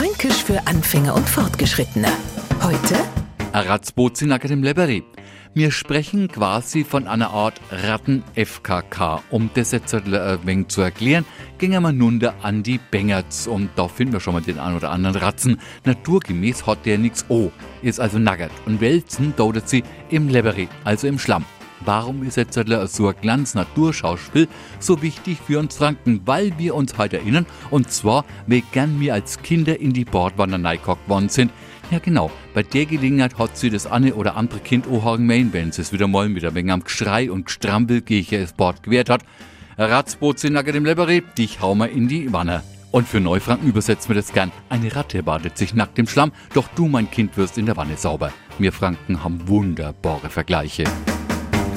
Fränkisch für Anfänger und Fortgeschrittene. Heute Ratzbozinacke dem Leberi. Wir sprechen quasi von einer Art Ratten-FKK. Um das jetzt ein wenig zu erklären, gingen wir nun an die Bengerts und da finden wir schon mal den einen oder anderen Ratzen. Naturgemäß hat der nichts O, ist also naggert und wälzen dauert sie im Leberi, also im Schlamm. Warum ist jetzt so Glanz Naturschauspiel so wichtig für uns Franken? Weil wir uns heute erinnern, und zwar, wie gern wir als Kinder in die Bordwanne reingehockt worden sind. Ja genau, bei der Gelegenheit hat sie das eine oder andere Kind ohagen mein, wenn es wieder mal mit ein wenig am Geschrei und Gestrampel gegen das Bord gewehrt hat. Ratzboot sind dem Leberre, dich hau mal in die Wanne. Und für Neufranken übersetzen wir das gern. Eine Ratte badet sich nackt im Schlamm, doch du, mein Kind, wirst in der Wanne sauber. Wir Franken haben wunderbare Vergleiche.